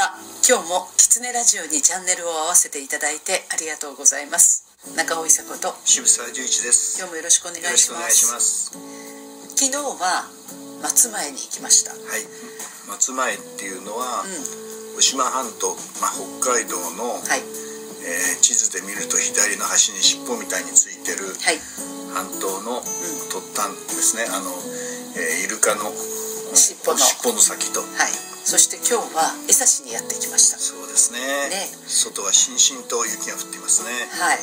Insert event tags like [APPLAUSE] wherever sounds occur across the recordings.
は今日もキツネラジオにチャンネルを合わせていただいてありがとうございます。中尾伊佐子と渋沢十一です。今日もよろしくお願いします。昨日は松前に行きました。はい。松前っていうのは、う渡島半島、まあ、北海道の、はい。えー地図で見ると左の端に尻尾みたいについてるはい。半島の突端ですね。あの、えーイルカの尻尾の尻尾の先と。はい。そして今日は江差にやってきました。そうですね。ね。外はしんしんと雪が降っていますね。はい。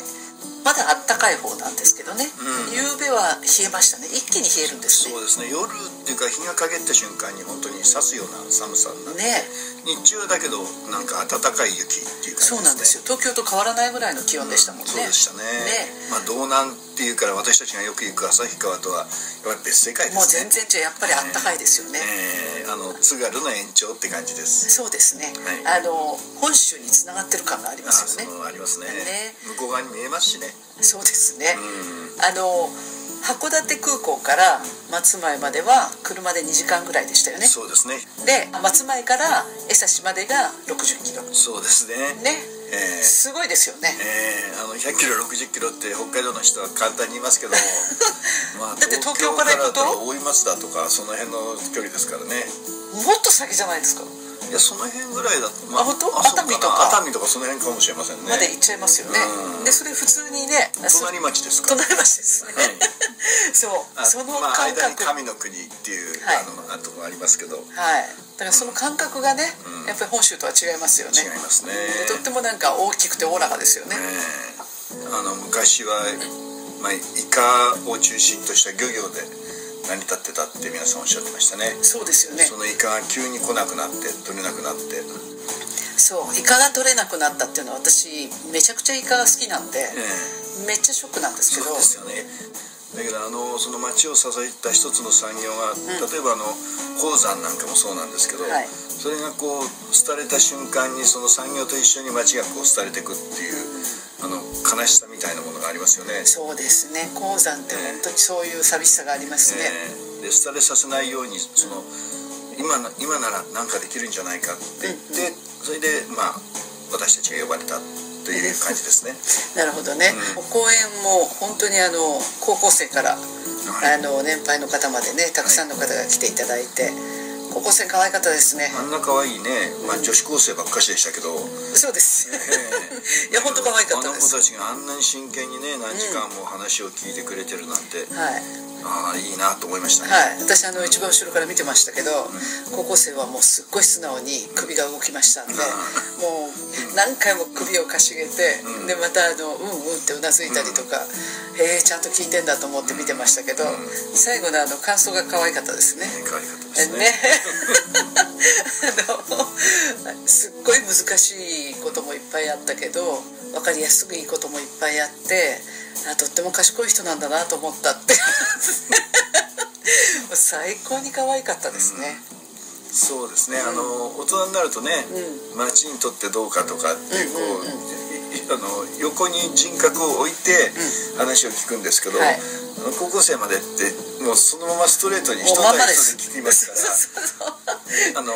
まだあったかい方なんですけどね、うん。夕べは冷えましたね。一気に冷えるんですね。そうですね。夜っていうか日が陰った瞬間に本当に刺すような寒さになって、ね。日中はだけどなんか暖かい雪っていう感じそうなんですよ。東京と変わらないぐらいの気温でしたもんね、そうでしたね。ね。まあ道南っていうから私たちがよく行く旭川とはやっぱり別世界でもうすね全然違うやっぱりあったかいですよね、えーあの津軽の延長って感じです。そうですね、はあの本州につながってる感がありあますよね。ありますね。ね。向こう側に見えますしね。そうですね、うん。あの函館空港から松前までは車で2時間ぐらいでしたよね。そうですね。で松前から江差までが60キロ。そうですね。ね。えーすごいですよね。えーあの100キロ60キロって北海道の人は簡単に言いますけど [LAUGHS] まあだって東京から行くと大井松田とかその辺の距離ですからね。もっと先じゃないですかいやその辺ぐらいだと、あ本当熱海とか？熱海とかその辺かもしれませんね。まで行っちゃいますよね。うん。でそれ普通にね隣町ですか？隣町ですね、はい [LAUGHS] そう。あそのまあ、感間に覚、神の国っていう、はい。あのあとこがありますけど。はい。だからその感覚がね、うん。やっぱり本州とは違いますよね。違いますね。でとってもなんか大きくておおらかですよね、ええ。あの昔は、まあ、イカを中心とした漁業で成り立ってたって皆さんおっしゃってましたね。そうですよね。そのイカが急に来なくなって取れなくなって、そうイカが取れなくなったっていうのは私めちゃくちゃイカが好きなんで、えめっちゃショックなんですけど。そうですよね。だけどあのその町を支えた一つの産業が、例えばあの鉱山なんかもそうなんですけど、はい。それがこう廃れた瞬間にその産業と一緒に町がこう廃れていくっていうあの悲しさみたいなものがありますよね。そうですね。鉱山って本当にそういう寂しさがありますね、え。ーで廃れさせないようにその今な今なら何かできるんじゃないかって言って、それでまあ私たちが呼ばれたという感じですね。[LAUGHS] なるほどね、公演も本当にあの高校生から、はい。あの年配の方までねたくさんの方が来ていただいて、高校生可愛かったですね、あんな可愛いね、まあ、女子高生ばっかしでしたけど、そうです、え [LAUGHS] いや本当可愛かったです。あの子たちがあんなに真剣にね何時間も話を聞いてくれてるなんて、はい。ああいいなと思いましたね。はい、私あの一番後ろから見てましたけど、高校生はもうすっごい素直に首が動きましたんで、もう何回も首をかしげて、でまたあのうんうんってうなずいたりとか、へえちゃんと聞いてんだと思って見てましたけど、最後のあの感想が可愛かったですね。可愛かったですね。ね。すっごい難しいこともいっぱいあったけど分かりやすくいいこともいっぱいあってあとっても賢い人なんだなと思ったって。[LAUGHS] 最高に可愛かったですね、そうですね、あの大人になるとね、町にとってどうかとかっていうこう、いあの横に人格を置いて話を聞くんですけど、はい。あの高校生までってもうそのままストレートにも人で聞きますから。[LAUGHS] あの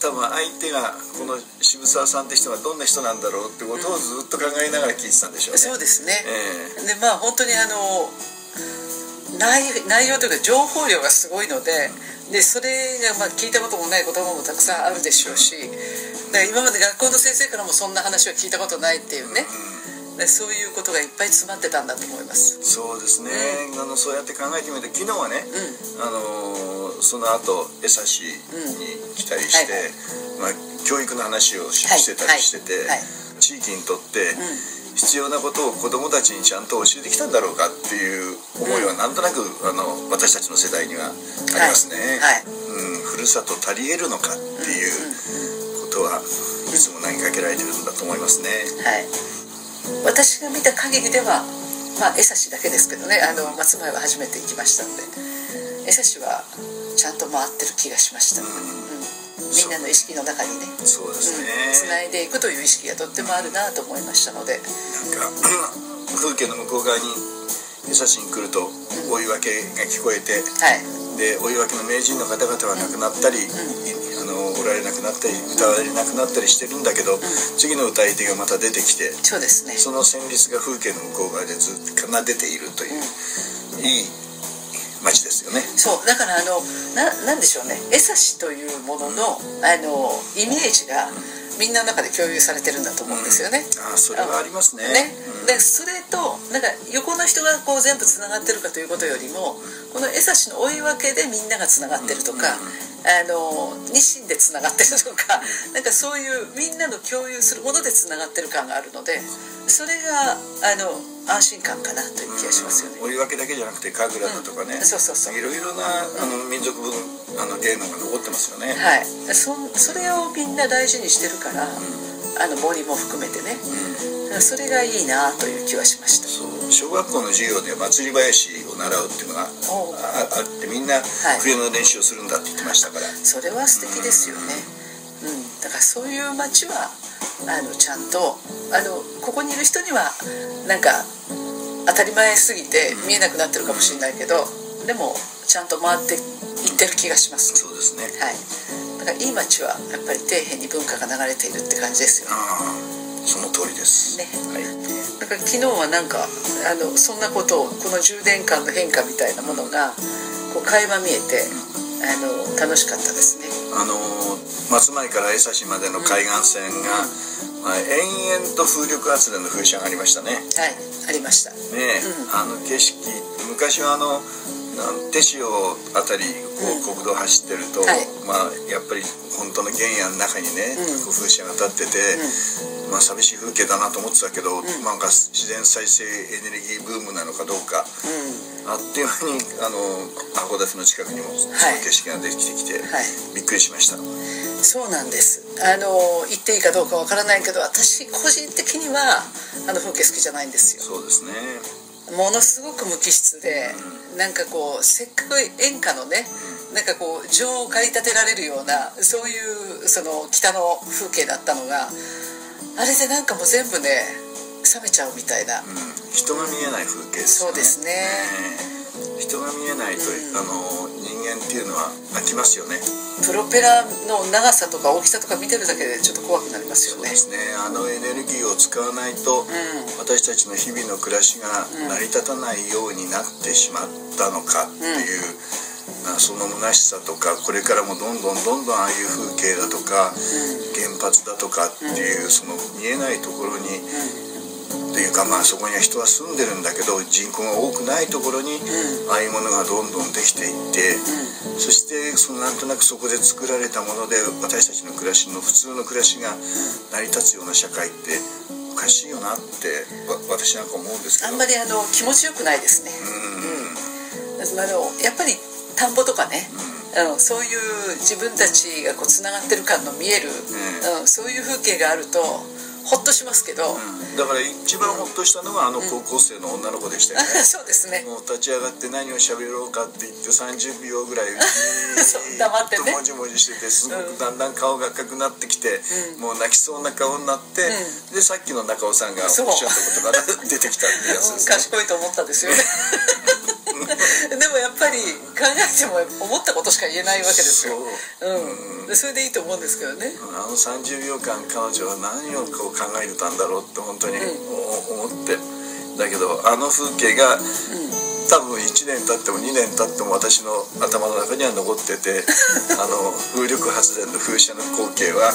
多分相手がこの渋沢さんって人がどんな人なんだろうってことをずっと考えながら聞いてたんでしょうね。そうですね、え。でまあ本当にあの内内容というか情報量がすごいのででそれがまあ聞いたこともない言葉もたくさんあるでしょうし今まで学校の先生からもそんな話は聞いたことないっていうね、でそういうことがいっぱい詰まってたんだと思います。そうですね、あのそうやって考えてみると昨日はね、あのその後江差に来たりして、はい。はいまあ、教育の話をし,、はいてたりしてて、はい。はい地域にとって必要なことを子どもたちにちゃんと教えてきたんだろうかっていう思いはなんとなく、あの私たちの世代にはありますね、はい。うん、ふるさと足りえるのかっていうことはいつも投げかけられてるんだと思いますね。はい。私が見た限りではまあ江差だけですけどね。あの松前は初めて行きましたんで。江差はちゃんと回ってる気がしました、うん。みんなの意識の中にね。そうですね、つないでいくという意識がとってもあるなと思いましたので。なんか [COUGHS] 風景の向こう側に江差に来ると追い分けが聞こえて、はいで追い分けの名人の方々は亡くなったり、いあのおおられなくなったり歌われなくなったりしてるんだけど、次の歌い手がまた出てきてそうですね。その旋律が風景の向こう側でずっと奏でているという、いい街ですよね。そう。だからあのななんでしょうね。江差というもののあのイメージがみんなの中で共有されてるんだと思うんですよね、ああそれはありますね。ね。うん。でそれとなんか横の人がこう全部つながってるかということよりもこの江差の追い分けでみんながつながってるとか、あのニシンでつながってるとか [LAUGHS] なんかそういうみんなの共有するものでつながってる感があるのでそれがあの安心感かなという気がしますよね。追い分けだけじゃなくて神楽だとかね、そうそうそう。いろいろなあの民族分あの芸能が残ってますよね、はい、そそれをみんな大事にしてるから、あの森も含めてね、だからそれがいいなという気はしました。そう小学校の授業で祭り囃子を習うっていうのがああってみんな冬の練習をするんだって言ってましたから、それは素敵ですよね、うん、だからそういう街はあのちゃんとあのここにいる人にはなんか当たり前すぎて見えなくなってるかもしれないけどでもちゃんと回っていってる気がしますそうですね。はいだからいい街はやっぱり底辺に文化が流れているって感じですよね。ああその通りです、ね。はい。だから昨日はなんかあのそんなことをこの10年間の変化みたいなものがこう垣間見えてあの楽しかったですね。あの松前から江差までの海岸線が、まあ、延々と風力発電の風車がありましたね。ねはいありました。え、あの景色昔はあのなん手塩あたりこう国道走ってると、はい。まあやっぱり本当の原野の中にね、うん。風車が立ってて、まあ寂しい風景だなと思ってたけど、なん。か自然再生エネルギーブームなのかどうかうん。あっという間にあの函館の近くにもその景色ができてきて、はい。びっくりしました。そうなんです。あの言っていいかどうかわからないけど私個人的にはあの風景好きじゃないんですよ。そうですね。ものすごく無機質で、なんかこうせっかく演歌のね、なんかこう情を駆り立てられるようなそういうその北の風景だったのがあれでなんかもう全部ね冷めちゃうみたいな、うん、人が見えない風景ですね。そうですね。ええ。人が見えないと、あの人間っていうのは飽きますよね。プロペラの長さとか大きさとか見てるだけでちょっと怖くなりますよね。そうですね。あのエネルギーを使わないと、うん。私たちの日々の暮らしが成り立たないようになってしまったのかっていう、まあその虚しさとかこれからもどんどんどんどんああいう風景だとか、原発だとかっていうその見えないところに、っていうかまあそこには人は住んでるんだけど人口が多くないところに、ああいうものがどんどんできていって、そしてそのなんとなくそこで作られたもので私たちの暮らしの普通の暮らしが成り立つような社会っておかしいよなってわ私なんか思うんですけど。あんまりあの気持ちよくないですね、うん。あのやっぱり田んぼとかね、あのそういう自分たちがこうつながってる感の見える、うん、そういう風景があるとほっとしますけど、だから一番ほっとしたのはあの高校生の女の子でしたよね、[LAUGHS] そうですね。もう立ち上がって何を喋ろうかって言って30秒ぐらい [LAUGHS] 黙ってね。もじもじしててすごくだんだん顔が赤くなってきて、もう泣きそうな顔になって、でさっきの中尾さんがおっしゃったことが出てきたってやつうんですね。賢いと思ったんですよね [LAUGHS] [LAUGHS] でもやっぱり考えても思ったことしか言えないわけですよ。う。ん、でそれでいいと思うんですけどね。あの30秒間彼女は何をこう考えてたんだろうって本当にお思って。だけどあの風景が多分1年経っても2年経っても私の頭の中には残ってて [LAUGHS] あの風力発電の風車の光景は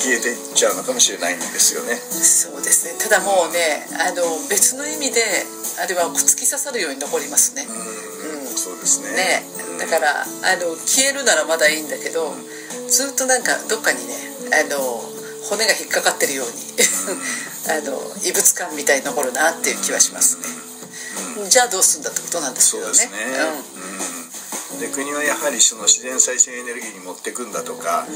消えていっちゃうのかもしれないんですよね。そうですね。ただもうねあの別の意味であれは突き刺さるように残りますね。うん。そうですね。ね。だからあの消えるならまだいいんだけどずっとなんかどっかにねあの骨が引っかかってるように [LAUGHS] あの異物感みたいに残るなっていう気はしますねじゃあどうすんだってことなんですけどね。そうですね、うん、で国はやはりその自然再生エネルギーに持っていくんだとか、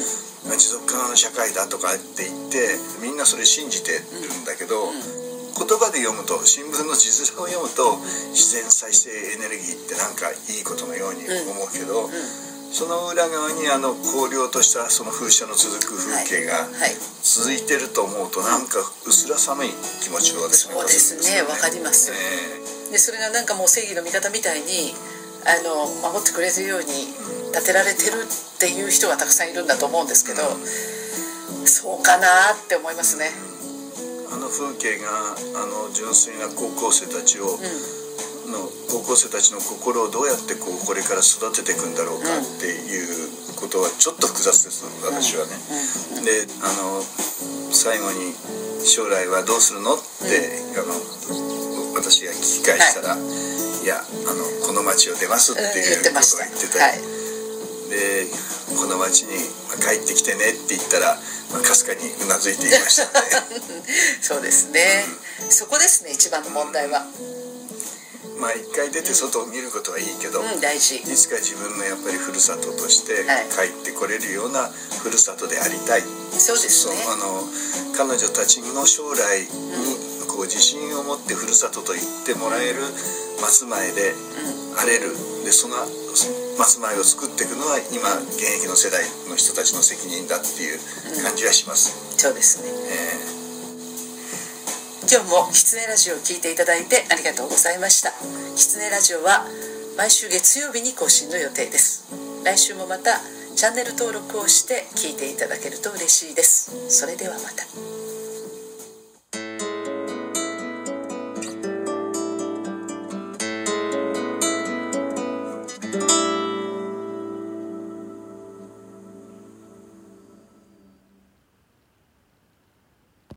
まあ持続可能な社会だとかって言ってみんなそれ信じてるんだけど、言葉で読むと新聞の字面を読むと自然再生エネルギーってなんかいいことのように思うけど、その裏側にあの荒涼としたその風車の続く風景が続いてると思うとなんか薄ら寒い気持ちを私はそうですね。わかります。えでそれがなんかもう正義の味方みたいにあの守ってくれるように建てられてるっていう人がたくさんいるんだと思うんですけど、そうかなって思いますね。あの風景があの純粋な高校生たちを、の高校生たちの心をどうやってこうこれから育てていくんだろうかっていうことはちょっと複雑です私はね。であの最後に「将来はどうするの?」って、あの私が聞き返したら「い、やあのこの町を出ます」ってうんいう言ってました。ことを言ってて、はい。でこの町にまあ帰ってきてねって言ったらまあかすかにうなずいていましたね。[LAUGHS] そうですね。そこですね一番の問題は。まあ一回出て外を見ることはいいけど、うん大事。いつか自分のやっぱりふるさととしてはい帰ってこれるようなふるさとでありたい、そうですねあの彼女たちの将来にこう自信を持ってふるさとと言ってもらえる松前であれる。でその松前を作っていくのは今現役の世代の人たちの責任だっていう感じはします、そうですね。え。今日もキツネラジオを聞いていただいてありがとうございました。キツネラジオは毎週月曜日に更新の予定です。来週もまたチャンネル登録をして聞いていただけると嬉しいです。それではまた